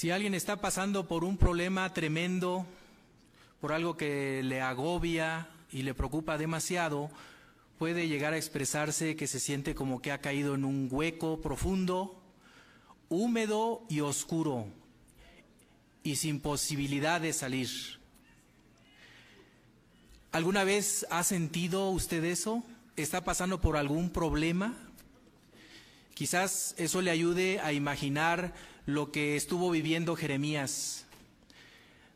Si alguien está pasando por un problema tremendo, por algo que le agobia y le preocupa demasiado, puede llegar a expresarse que se siente como que ha caído en un hueco profundo, húmedo y oscuro, y sin posibilidad de salir. ¿Alguna vez ha sentido usted eso? ¿Está pasando por algún problema? Quizás eso le ayude a imaginar lo que estuvo viviendo Jeremías.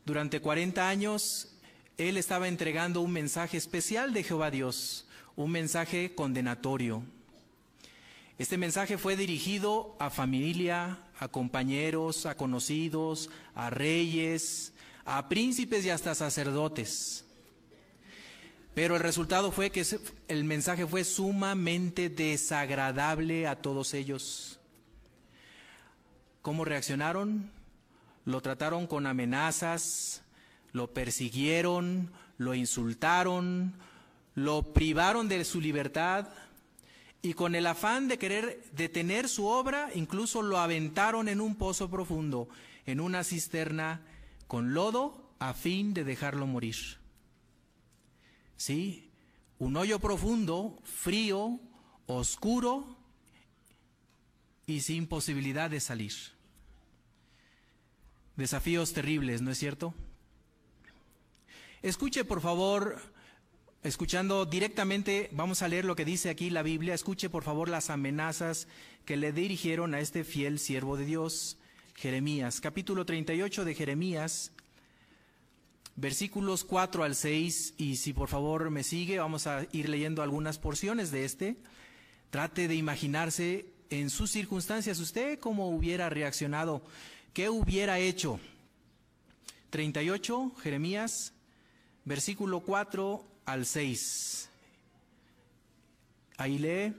Durante 40 años, él estaba entregando un mensaje especial de Jehová Dios, un mensaje condenatorio. Este mensaje fue dirigido a familia, a compañeros, a conocidos, a reyes, a príncipes y hasta sacerdotes. Pero el resultado fue que el mensaje fue sumamente desagradable a todos ellos. ¿Cómo reaccionaron? Lo trataron con amenazas, lo persiguieron, lo insultaron, lo privaron de su libertad y con el afán de querer detener su obra, incluso lo aventaron en un pozo profundo, en una cisterna con lodo, a fin de dejarlo morir. ¿Sí? Un hoyo profundo, frío, oscuro y sin posibilidad de salir. Desafíos terribles, ¿no es cierto? Escuche, por favor, escuchando directamente, vamos a leer lo que dice aquí la Biblia, escuche, por favor, las amenazas que le dirigieron a este fiel siervo de Dios, Jeremías, capítulo 38 de Jeremías, versículos 4 al 6, y si por favor me sigue, vamos a ir leyendo algunas porciones de este. Trate de imaginarse en sus circunstancias usted cómo hubiera reaccionado, qué hubiera hecho. 38, Jeremías versículo 4 al 6. Ahí lee.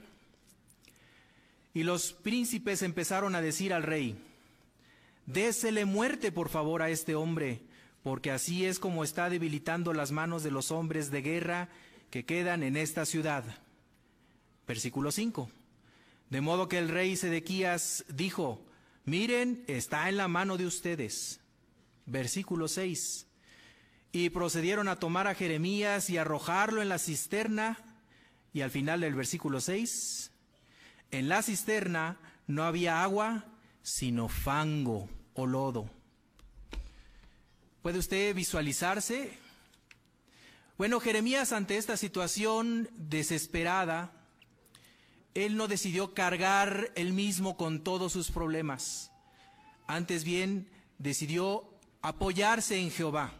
Y los príncipes empezaron a decir al rey, désele muerte por favor a este hombre, porque así es como está debilitando las manos de los hombres de guerra que quedan en esta ciudad. Versículo 5. De modo que el rey Sedequías dijo, miren, está en la mano de ustedes. Versículo 6 y procedieron a tomar a Jeremías y arrojarlo en la cisterna. Y al final del versículo 6, en la cisterna no había agua, sino fango o lodo. ¿Puede usted visualizarse? Bueno, Jeremías ante esta situación desesperada, él no decidió cargar él mismo con todos sus problemas. Antes bien, decidió apoyarse en Jehová.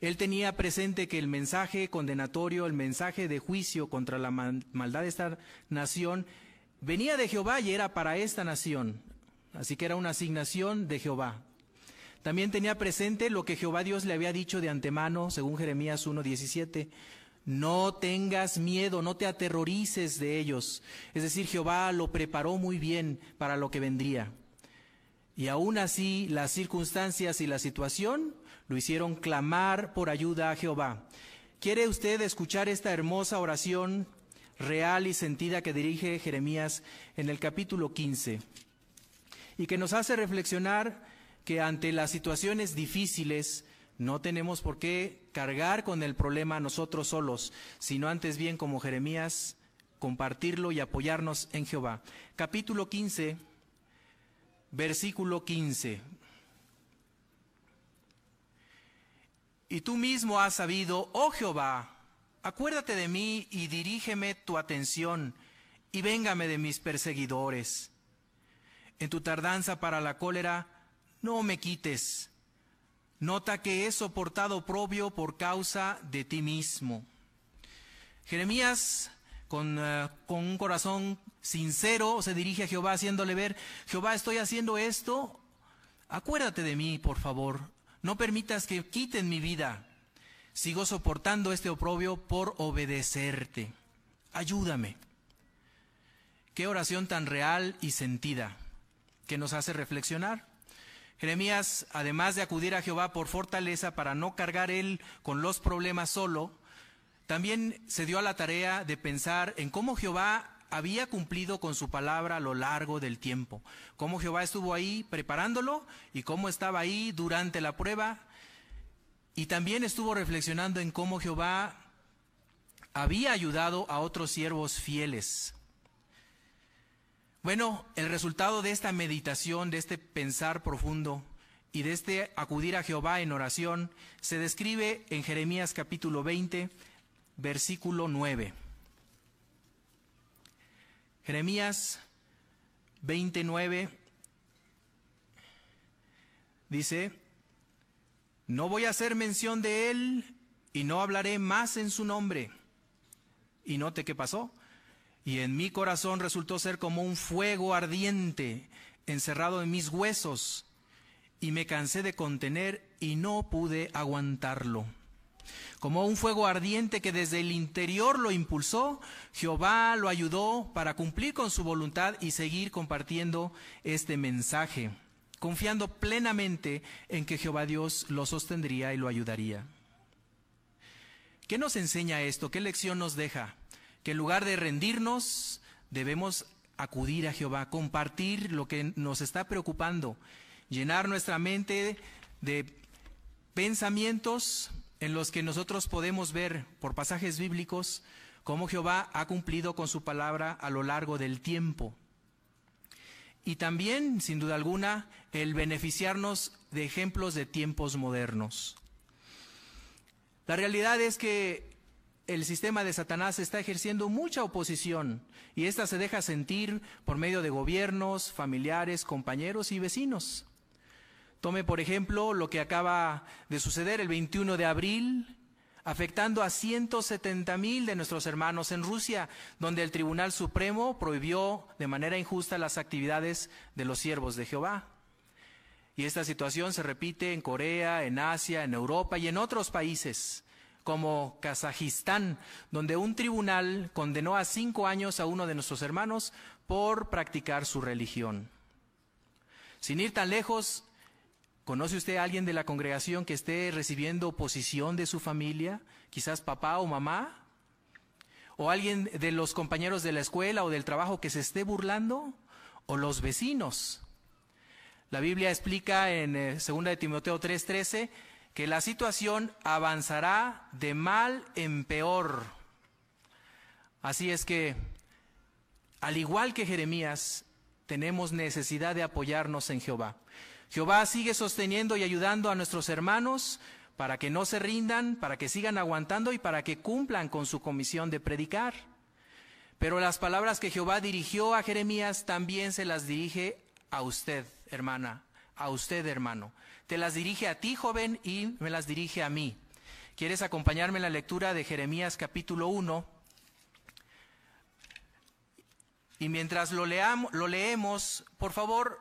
Él tenía presente que el mensaje condenatorio, el mensaje de juicio contra la maldad de esta nación, venía de Jehová y era para esta nación. Así que era una asignación de Jehová. También tenía presente lo que Jehová Dios le había dicho de antemano, según Jeremías 1.17. No tengas miedo, no te aterrorices de ellos. Es decir, Jehová lo preparó muy bien para lo que vendría. Y aún así, las circunstancias y la situación lo hicieron clamar por ayuda a Jehová. ¿Quiere usted escuchar esta hermosa oración real y sentida que dirige Jeremías en el capítulo 15? Y que nos hace reflexionar que ante las situaciones difíciles no tenemos por qué cargar con el problema nosotros solos, sino antes bien como Jeremías compartirlo y apoyarnos en Jehová. Capítulo 15, versículo 15. Y tú mismo has sabido, oh Jehová, acuérdate de mí y dirígeme tu atención y véngame de mis perseguidores. En tu tardanza para la cólera, no me quites. Nota que he soportado propio por causa de ti mismo. Jeremías, con, eh, con un corazón sincero, se dirige a Jehová haciéndole ver, Jehová, estoy haciendo esto, acuérdate de mí, por favor, no permitas que quiten mi vida. Sigo soportando este oprobio por obedecerte. Ayúdame. Qué oración tan real y sentida que nos hace reflexionar. Jeremías, además de acudir a Jehová por fortaleza para no cargar él con los problemas solo, también se dio a la tarea de pensar en cómo Jehová había cumplido con su palabra a lo largo del tiempo, cómo Jehová estuvo ahí preparándolo y cómo estaba ahí durante la prueba. Y también estuvo reflexionando en cómo Jehová había ayudado a otros siervos fieles. Bueno, el resultado de esta meditación, de este pensar profundo y de este acudir a Jehová en oración, se describe en Jeremías capítulo 20, versículo 9. Jeremías 29 dice, no voy a hacer mención de él y no hablaré más en su nombre. Y note qué pasó. Y en mi corazón resultó ser como un fuego ardiente encerrado en mis huesos. Y me cansé de contener y no pude aguantarlo. Como un fuego ardiente que desde el interior lo impulsó, Jehová lo ayudó para cumplir con su voluntad y seguir compartiendo este mensaje, confiando plenamente en que Jehová Dios lo sostendría y lo ayudaría. ¿Qué nos enseña esto? ¿Qué lección nos deja? Que en lugar de rendirnos, debemos acudir a Jehová, compartir lo que nos está preocupando, llenar nuestra mente de pensamientos en los que nosotros podemos ver por pasajes bíblicos cómo Jehová ha cumplido con su palabra a lo largo del tiempo. Y también, sin duda alguna, el beneficiarnos de ejemplos de tiempos modernos. La realidad es que el sistema de Satanás está ejerciendo mucha oposición y esta se deja sentir por medio de gobiernos, familiares, compañeros y vecinos. Tome, por ejemplo, lo que acaba de suceder el 21 de abril, afectando a 170 mil de nuestros hermanos en Rusia, donde el Tribunal Supremo prohibió de manera injusta las actividades de los siervos de Jehová. Y esta situación se repite en Corea, en Asia, en Europa y en otros países, como Kazajistán, donde un tribunal condenó a cinco años a uno de nuestros hermanos por practicar su religión. Sin ir tan lejos, ¿Conoce usted a alguien de la congregación que esté recibiendo oposición de su familia? Quizás papá o mamá. ¿O alguien de los compañeros de la escuela o del trabajo que se esté burlando? ¿O los vecinos? La Biblia explica en 2 eh, de Timoteo 3:13 que la situación avanzará de mal en peor. Así es que, al igual que Jeremías, tenemos necesidad de apoyarnos en Jehová. Jehová sigue sosteniendo y ayudando a nuestros hermanos para que no se rindan, para que sigan aguantando y para que cumplan con su comisión de predicar. Pero las palabras que Jehová dirigió a Jeremías también se las dirige a usted, hermana, a usted, hermano. Te las dirige a ti, joven, y me las dirige a mí. ¿Quieres acompañarme en la lectura de Jeremías capítulo 1? Y mientras lo, leamos, lo leemos, por favor,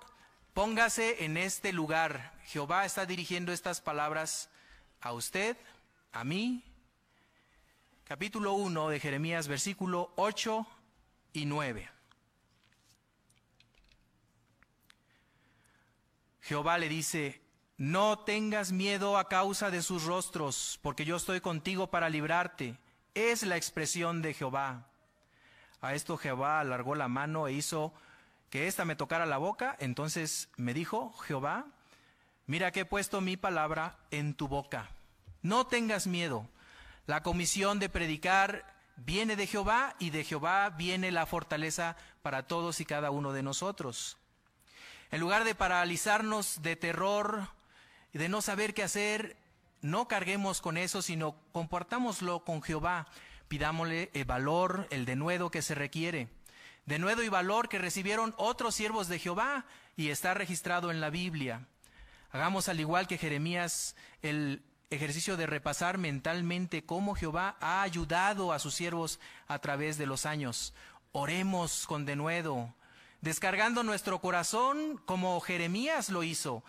Póngase en este lugar. Jehová está dirigiendo estas palabras a usted, a mí. Capítulo 1 de Jeremías, versículo 8 y 9. Jehová le dice, no tengas miedo a causa de sus rostros, porque yo estoy contigo para librarte. Es la expresión de Jehová. A esto Jehová alargó la mano e hizo que ésta me tocara la boca, entonces me dijo Jehová, mira que he puesto mi palabra en tu boca. No tengas miedo. La comisión de predicar viene de Jehová y de Jehová viene la fortaleza para todos y cada uno de nosotros. En lugar de paralizarnos de terror y de no saber qué hacer, no carguemos con eso, sino comportámoslo con Jehová. Pidámosle el valor, el denuedo que se requiere denuedo y valor que recibieron otros siervos de Jehová y está registrado en la Biblia. Hagamos al igual que Jeremías el ejercicio de repasar mentalmente cómo Jehová ha ayudado a sus siervos a través de los años. Oremos con denuedo, descargando nuestro corazón como Jeremías lo hizo,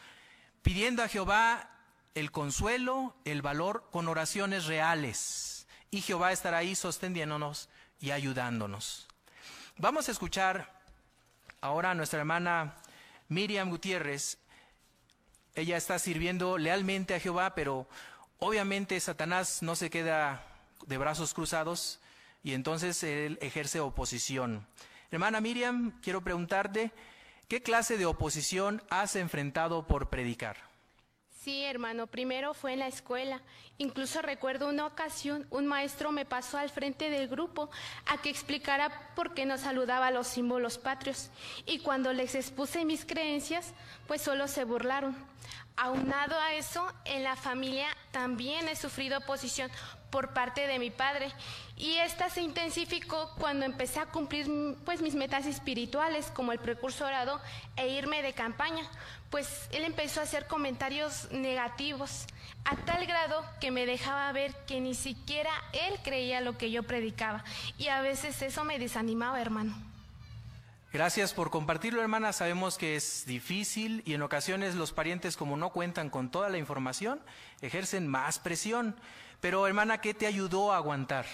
pidiendo a Jehová el consuelo, el valor con oraciones reales. Y Jehová estará ahí sosteniéndonos y ayudándonos. Vamos a escuchar ahora a nuestra hermana Miriam Gutiérrez. Ella está sirviendo lealmente a Jehová, pero obviamente Satanás no se queda de brazos cruzados y entonces él ejerce oposición. Hermana Miriam, quiero preguntarte, ¿qué clase de oposición has enfrentado por predicar? Sí, hermano, primero fue en la escuela. Incluso recuerdo una ocasión, un maestro me pasó al frente del grupo a que explicara por qué no saludaba los símbolos patrios. Y cuando les expuse mis creencias, pues solo se burlaron. Aunado a eso, en la familia también he sufrido oposición por parte de mi padre y esta se intensificó cuando empecé a cumplir pues mis metas espirituales como el precursorado e irme de campaña, pues él empezó a hacer comentarios negativos a tal grado que me dejaba ver que ni siquiera él creía lo que yo predicaba y a veces eso me desanimaba, hermano. Gracias por compartirlo, hermana. Sabemos que es difícil y en ocasiones los parientes, como no cuentan con toda la información, ejercen más presión. Pero, hermana, ¿qué te ayudó a aguantar?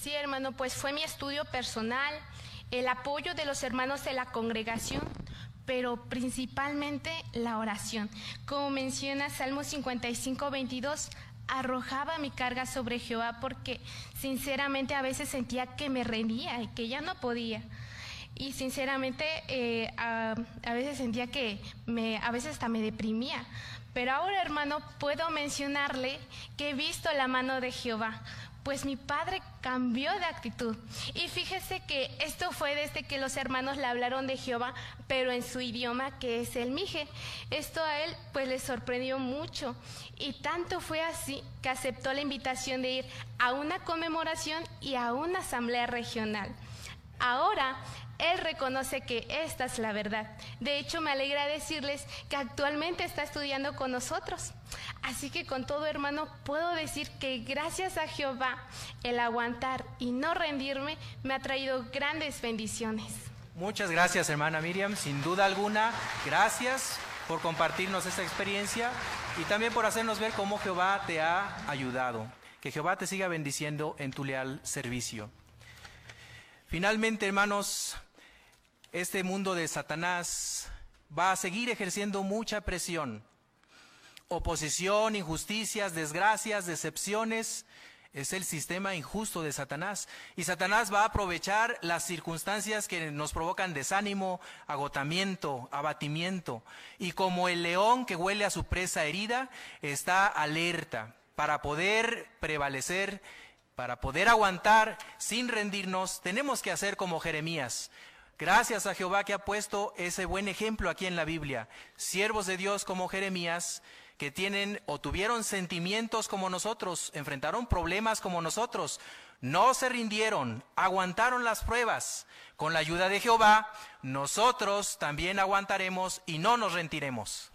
Sí, hermano, pues fue mi estudio personal, el apoyo de los hermanos de la congregación, pero principalmente la oración. Como menciona Salmo 55, 22, arrojaba mi carga sobre Jehová porque sinceramente a veces sentía que me rendía y que ya no podía y sinceramente eh, a, veces sentía que me, a veces hasta me deprimía. Pero ahora, hermano, puedo mencionarle que he visto la mano de Jehová, pues mi padre cambió de actitud. Y fíjese que esto fue desde que los hermanos le hablaron de Jehová, pero en su idioma que es el mije. Esto a él pues le sorprendió mucho. Y tanto fue así que aceptó la invitación de ir a una conmemoración y a una asamblea regional. Ahora él reconoce que esta es la verdad. De hecho, me alegra decirles que actualmente está estudiando con nosotros. Así que con todo hermano, puedo decir que gracias a Jehová, el aguantar y no rendirme me ha traído grandes bendiciones. Muchas gracias, hermana Miriam. Sin duda alguna, gracias por compartirnos esta experiencia y también por hacernos ver cómo Jehová te ha ayudado. Que Jehová te siga bendiciendo en tu leal servicio. Finalmente, hermanos, este mundo de Satanás va a seguir ejerciendo mucha presión. Oposición, injusticias, desgracias, decepciones. Es el sistema injusto de Satanás. Y Satanás va a aprovechar las circunstancias que nos provocan desánimo, agotamiento, abatimiento. Y como el león que huele a su presa herida, está alerta para poder prevalecer, para poder aguantar sin rendirnos. Tenemos que hacer como Jeremías Gracias a Jehová que ha puesto ese buen ejemplo aquí en la Biblia. Siervos de Dios como Jeremías, que tienen o tuvieron sentimientos como nosotros, enfrentaron problemas como nosotros, no se rindieron, aguantaron las pruebas. Con la ayuda de Jehová, nosotros también aguantaremos y no nos rendiremos.